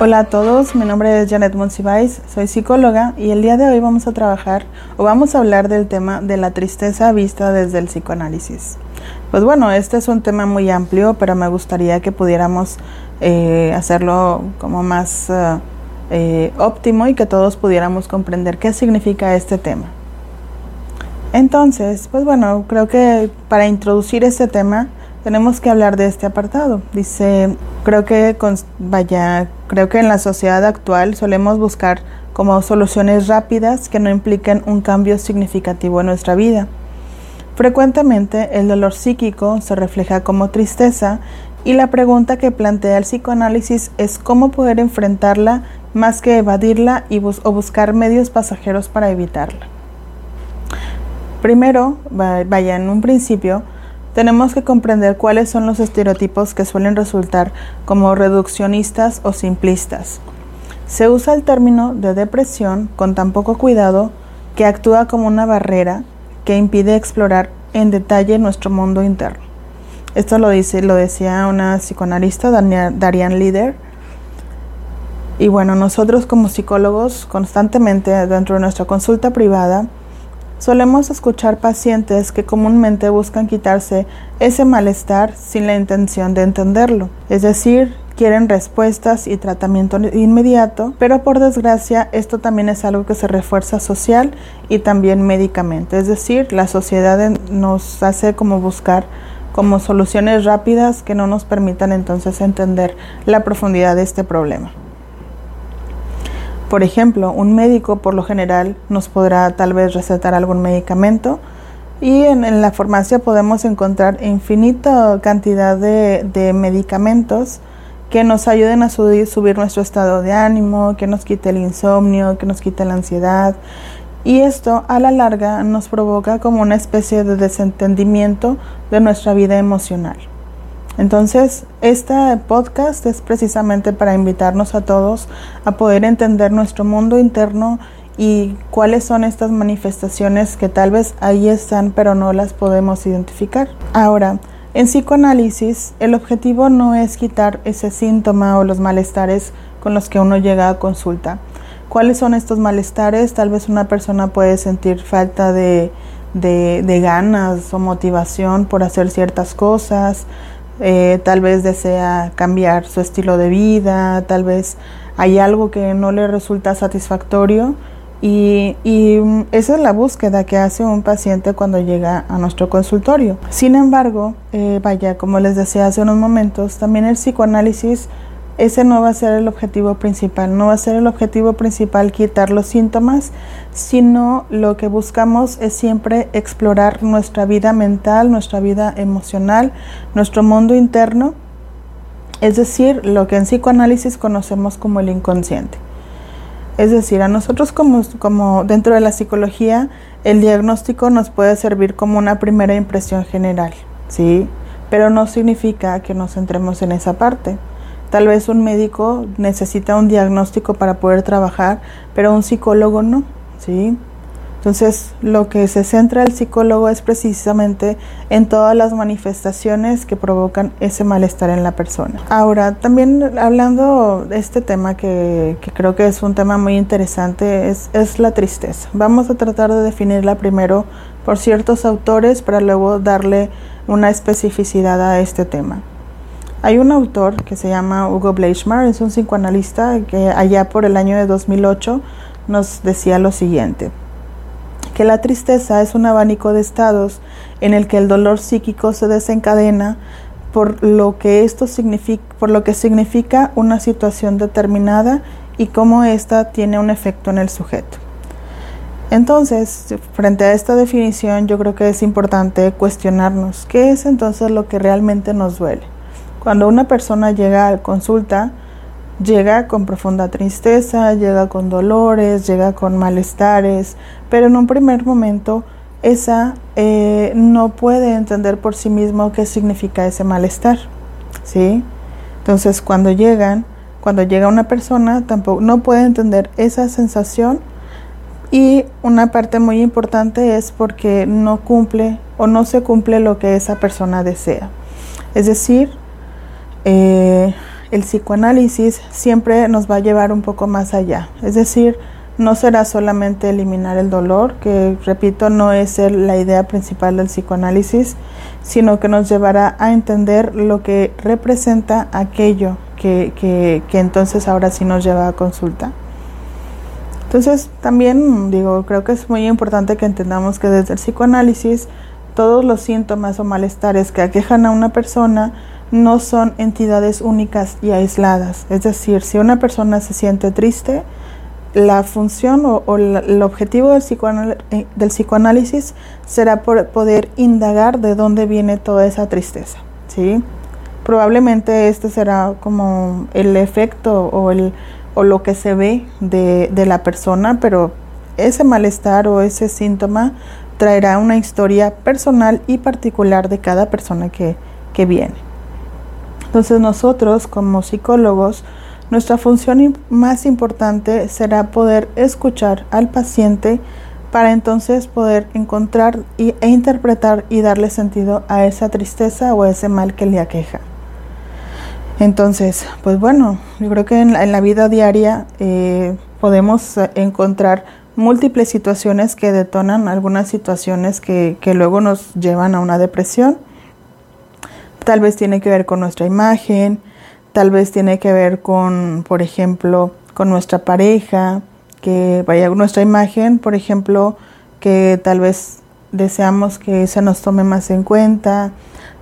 Hola a todos, mi nombre es Janet Monsiváis, soy psicóloga y el día de hoy vamos a trabajar o vamos a hablar del tema de la tristeza vista desde el psicoanálisis. Pues bueno, este es un tema muy amplio, pero me gustaría que pudiéramos eh, hacerlo como más eh, eh, óptimo y que todos pudiéramos comprender qué significa este tema. Entonces, pues bueno, creo que para introducir este tema tenemos que hablar de este apartado. Dice, creo que vaya, creo que en la sociedad actual solemos buscar como soluciones rápidas que no impliquen un cambio significativo en nuestra vida. Frecuentemente el dolor psíquico se refleja como tristeza y la pregunta que plantea el psicoanálisis es cómo poder enfrentarla más que evadirla y o buscar medios pasajeros para evitarla. Primero, vaya, en un principio, tenemos que comprender cuáles son los estereotipos que suelen resultar como reduccionistas o simplistas. Se usa el término de depresión con tan poco cuidado que actúa como una barrera que impide explorar en detalle nuestro mundo interno. Esto lo dice, lo decía una psicoanalista, Darian Lider. Y bueno, nosotros como psicólogos constantemente dentro de nuestra consulta privada Solemos escuchar pacientes que comúnmente buscan quitarse ese malestar sin la intención de entenderlo, es decir, quieren respuestas y tratamiento inmediato, pero por desgracia esto también es algo que se refuerza social y también médicamente, es decir, la sociedad nos hace como buscar como soluciones rápidas que no nos permitan entonces entender la profundidad de este problema. Por ejemplo, un médico por lo general nos podrá tal vez recetar algún medicamento y en, la farmacia podemos encontrar infinita cantidad de, medicamentos que nos ayuden a subir, subir, nuestro estado de ánimo, que nos quite el insomnio, que nos quite la ansiedad. Y esto a la larga nos provoca como una especie de desentendimiento de nuestra vida emocional. Entonces, este podcast es precisamente para invitarnos a todos a poder entender nuestro mundo interno y cuáles son estas manifestaciones que tal vez ahí están pero no las podemos identificar. Ahora, en psicoanálisis, el objetivo no es quitar ese síntoma o los malestares con los que uno llega a consulta. ¿Cuáles son estos malestares? Tal vez una persona puede sentir falta de, de ganas o motivación por hacer ciertas cosas, eh, tal vez desea cambiar su estilo de vida, tal vez hay algo que no le resulta satisfactorio y, esa es la búsqueda que hace un paciente cuando llega a nuestro consultorio. Sin embargo, eh, vaya, como les decía hace unos momentos, también el psicoanálisis ese no va a ser el objetivo principal, no va a ser el objetivo principal quitar los síntomas, sino lo que buscamos es siempre explorar nuestra vida mental, nuestra vida emocional, nuestro mundo interno, es decir, lo que en psicoanálisis conocemos como el inconsciente. Es decir, a nosotros como, como dentro de la psicología, el diagnóstico nos puede servir como una primera impresión general, ¿sí? Pero no significa que nos centremos en esa parte. Tal vez un médico necesita un diagnóstico para poder trabajar, pero un psicólogo no, ¿sí? Entonces, lo que se centra el psicólogo es precisamente en todas las manifestaciones que provocan ese malestar en la persona. Ahora, también hablando de este tema que, creo que es un tema muy interesante, es, es la tristeza. Vamos a tratar de definirla primero por ciertos autores para luego darle una especificidad a este tema. Hay un autor que se llama Hugo Bleichmar, es un psicoanalista que allá por el año de 2008 nos decía lo siguiente, que la tristeza es un abanico de estados en el que el dolor psíquico se desencadena por lo que esto significa, por lo que significa una situación determinada y cómo ésta tiene un efecto en el sujeto. Entonces, frente a esta definición, yo creo que es importante cuestionarnos qué es entonces lo que realmente nos duele. Cuando una persona llega a consulta, llega con profunda tristeza, llega con dolores, llega con malestares, pero en un primer momento esa eh, no puede entender por sí mismo qué significa ese malestar, ¿sí? Entonces cuando llegan, cuando llega una persona, tampoco no puede entender esa sensación y una parte muy importante es porque no cumple o no se cumple lo que esa persona desea. Es decir, eh, el psicoanálisis siempre nos va a llevar un poco más allá. Es decir, no será solamente eliminar el dolor, que repito, no es la idea principal del psicoanálisis, sino que nos llevará a entender lo que representa aquello que, que, que entonces ahora sí nos lleva a consulta. Entonces, también digo, creo que es muy importante que entendamos que desde el psicoanálisis todos los síntomas o malestares que aquejan a una persona no son entidades únicas y aisladas. Es decir, si una persona se siente triste, la función o, el objetivo del, eh, del, psicoanálisis será poder indagar de dónde viene toda esa tristeza. ¿sí? Probablemente este será como el efecto o, lo que se ve de, la persona, pero ese malestar o ese síntoma traerá una historia personal y particular de cada persona que viene. Entonces nosotros como psicólogos, nuestra función más importante será poder escuchar al paciente para entonces poder encontrar e interpretar y darle sentido a esa tristeza o ese mal que le aqueja. Entonces, pues bueno, yo creo que en la, vida diaria eh, podemos encontrar múltiples situaciones que detonan algunas situaciones que, que luego nos llevan a una depresión. Tal vez tiene que ver con nuestra imagen, tal vez tiene que ver con, por ejemplo, con nuestra pareja, que vaya nuestra imagen, por ejemplo, que tal vez deseamos que se nos tome más en cuenta,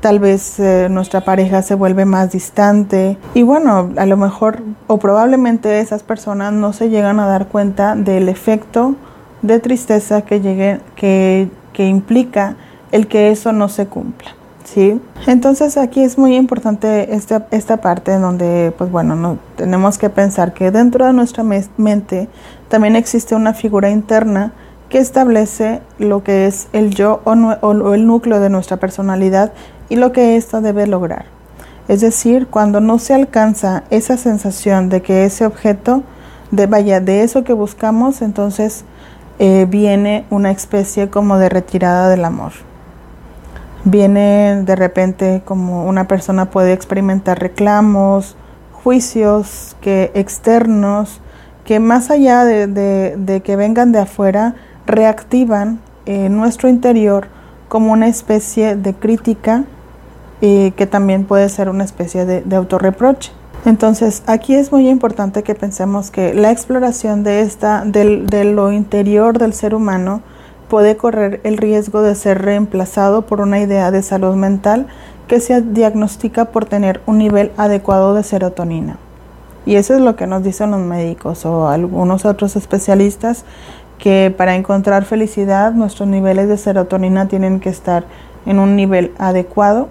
tal vez eh, nuestra pareja se vuelve más distante y bueno, a lo mejor o probablemente esas personas no se llegan a dar cuenta del efecto de tristeza que, llegue, que, que implica el que eso no se cumpla. ¿Sí? Entonces aquí es muy importante esta, esta parte en donde, pues bueno, no, tenemos que pensar que dentro de nuestra mente también existe una figura interna que establece lo que es el yo o, o el núcleo de nuestra personalidad y lo que ésta debe lograr. Es decir, cuando no se alcanza esa sensación de que ese objeto, de vaya, de eso que buscamos, entonces eh, viene una especie como de retirada del amor. Viene de repente como una persona puede experimentar reclamos, juicios que externos, que más allá de, que vengan de afuera, reactivan en nuestro interior como una especie de crítica y que también puede ser una especie de, de autorreproche. Entonces, aquí es muy importante que pensemos que la exploración de, esta, de lo interior del ser humano puede correr el riesgo de ser reemplazado por una idea de salud mental que se diagnostica por tener un nivel adecuado de serotonina. Y eso es lo que nos dicen los médicos o algunos otros especialistas, que para encontrar felicidad nuestros niveles de serotonina tienen que estar en un nivel adecuado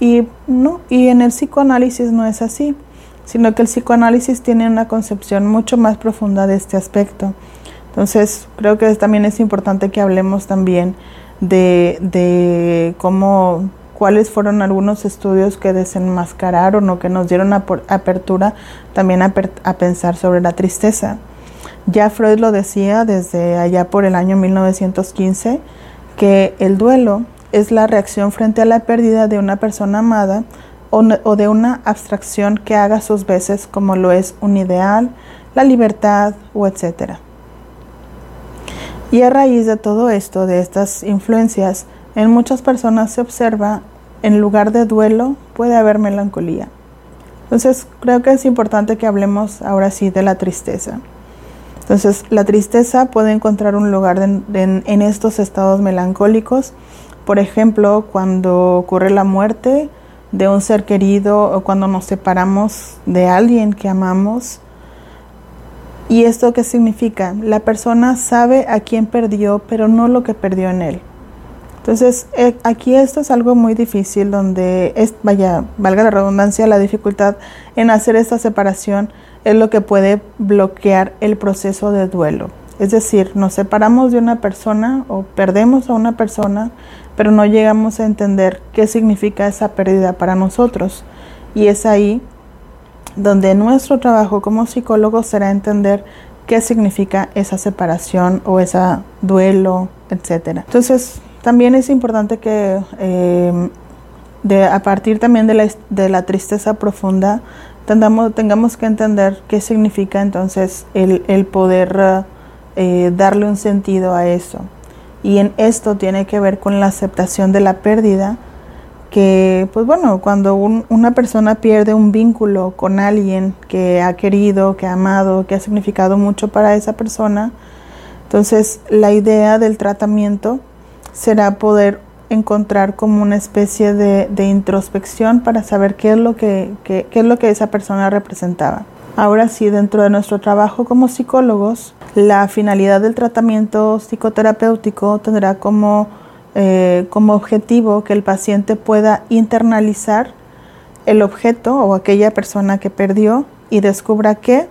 y, no, y en el psicoanálisis no es así, sino que el psicoanálisis tiene una concepción mucho más profunda de este aspecto. Entonces, creo que también es importante que hablemos también de, cómo cuáles fueron algunos estudios que desenmascararon o que nos dieron apertura también a, a, pensar sobre la tristeza. Ya Freud lo decía desde allá por el año 1915, que el duelo es la reacción frente a la pérdida de una persona amada o, de una abstracción que haga sus veces como lo es un ideal, la libertad o etc. Y a raíz de todo esto, de estas influencias, en muchas personas se observa, en lugar de duelo, puede haber melancolía. Entonces, creo que es importante que hablemos ahora sí de la tristeza. Entonces, la tristeza puede encontrar un lugar en estos estados melancólicos por ejemplo, cuando ocurre la muerte de un ser querido o cuando nos separamos de alguien que amamos. ¿Y esto qué significa? La persona sabe a quién perdió, pero no lo que perdió en él. Entonces, eh, aquí esto es algo muy difícil, donde, es, vaya, valga la redundancia, la dificultad en hacer esta separación es lo que puede bloquear el proceso de duelo. Es decir, nos separamos de una persona o perdemos a una persona, pero no llegamos a entender qué significa esa pérdida para nosotros. Y es ahí donde nuestro trabajo como psicólogos será entender qué significa esa separación o ese duelo, etc. Entonces, también es importante que eh, de, a partir también de la, de la tristeza profunda, tengamos, tengamos que entender qué significa entonces el, el poder eh, darle un sentido a eso. Y en esto tiene que ver con la aceptación de la pérdida, que pues bueno, cuando una persona pierde un vínculo con alguien que ha querido, que ha amado, que ha significado mucho para esa persona, entonces la idea del tratamiento será poder encontrar como una especie de, introspección para saber qué es lo que, qué es lo que esa persona representaba. Ahora sí, dentro de nuestro trabajo como psicólogos, la finalidad del tratamiento psicoterapéutico tendrá como, eh, como objetivo que el paciente pueda internalizar el objeto o aquella persona que perdió y descubra qué,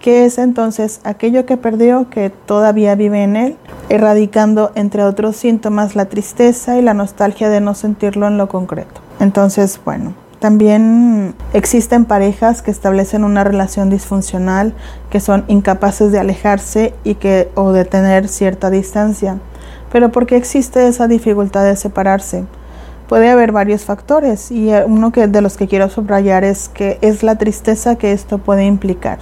qué es entonces aquello que perdió que todavía vive en él, erradicando entre otros síntomas la tristeza y la nostalgia de no sentirlo en lo concreto. Entonces, bueno, también existen parejas que establecen una relación disfuncional, que son incapaces de alejarse y que o de tener cierta distancia. Pero ¿por qué existe esa dificultad de separarse? Puede haber varios factores y uno que, de los que quiero subrayar es que es la tristeza que esto puede implicar.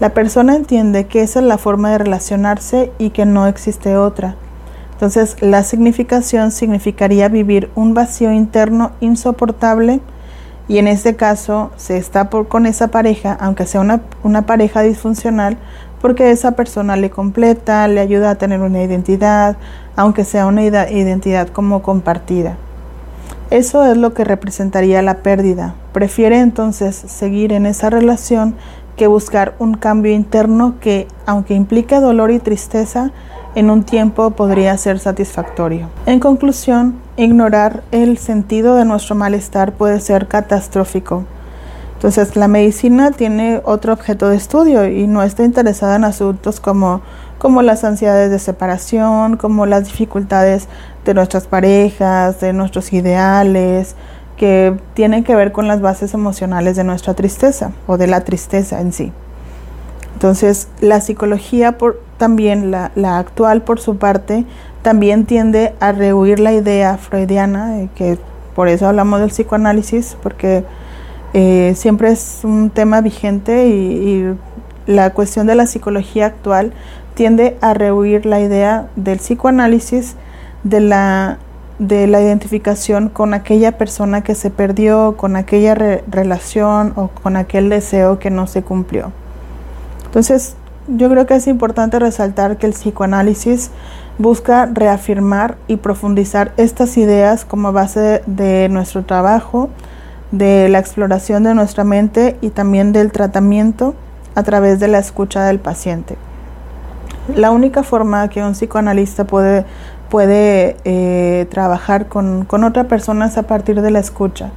La persona entiende que esa es la forma de relacionarse y que no existe otra. Entonces, la significación significaría vivir un vacío interno insoportable y en este caso se está por, con esa pareja, aunque sea una, una pareja disfuncional, porque esa persona le completa, le ayuda a tener una identidad, aunque sea una identidad como compartida. Eso es lo que representaría la pérdida. Prefiere entonces seguir en esa relación que buscar un cambio interno que, aunque implique dolor y tristeza, en un tiempo podría ser satisfactorio. En conclusión, ignorar el sentido de nuestro malestar puede ser catastrófico. Entonces, la medicina tiene otro objeto de estudio y no está interesada en asuntos como, como las ansiedades de separación, como las dificultades de nuestras parejas, de nuestros ideales, que tienen que ver con las bases emocionales de nuestra tristeza o de la tristeza en sí. Entonces, la psicología por, también, la, actual por su parte, también tiende a rehuir la idea freudiana, que por eso hablamos del psicoanálisis, porque eh, siempre es un tema vigente y, la cuestión de la psicología actual tiende a rehuir la idea del psicoanálisis, de la, de la identificación con aquella persona que se perdió, con aquella relación o con aquel deseo que no se cumplió. Entonces, yo creo que es importante resaltar que el psicoanálisis busca reafirmar y profundizar estas ideas como base de nuestro trabajo, de la exploración de nuestra mente y también del tratamiento a través de la escucha del paciente. La única forma que un psicoanalista puede, puede eh, trabajar con, con otra persona es a partir de la escucha.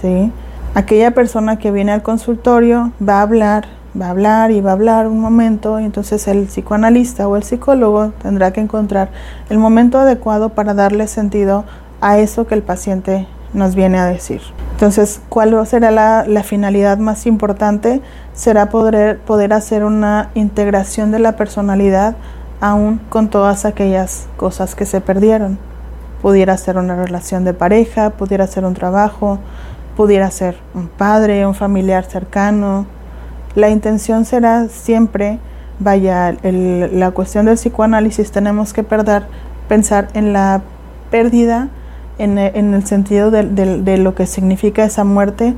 ¿sí? Aquella persona que viene al consultorio va a hablar, va a hablar y va a hablar un momento y entonces el psicoanalista o el psicólogo tendrá que encontrar el momento adecuado para darle sentido a eso que el paciente nos viene a decir. Entonces, ¿cuál será la, finalidad más importante? Será poder, poder hacer una integración de la personalidad aún con todas aquellas cosas que se perdieron. Pudiera ser una relación de pareja, pudiera ser un trabajo, pudiera ser un padre, un familiar cercano, la intención será siempre, vaya, la cuestión del psicoanálisis tenemos que perder, pensar en la pérdida, en, el sentido de, lo que significa esa muerte,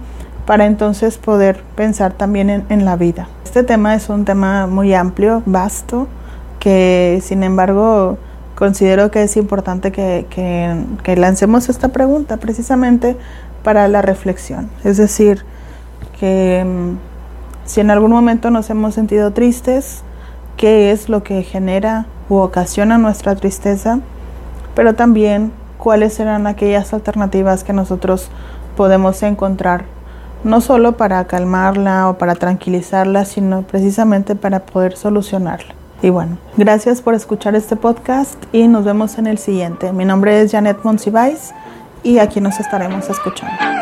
para entonces poder pensar también en, la vida. Este tema es un tema muy amplio, vasto, que sin embargo considero que es importante que, que lancemos esta pregunta precisamente para la reflexión. Es decir, que si en algún momento nos hemos sentido tristes, qué es lo que genera u ocasiona nuestra tristeza, pero también cuáles serán aquellas alternativas que nosotros podemos encontrar, no solo para calmarla o para tranquilizarla, sino precisamente para poder solucionarla. Y bueno, gracias por escuchar este podcast y nos vemos en el siguiente. Mi nombre es Janet Monsiváis y aquí nos estaremos escuchando.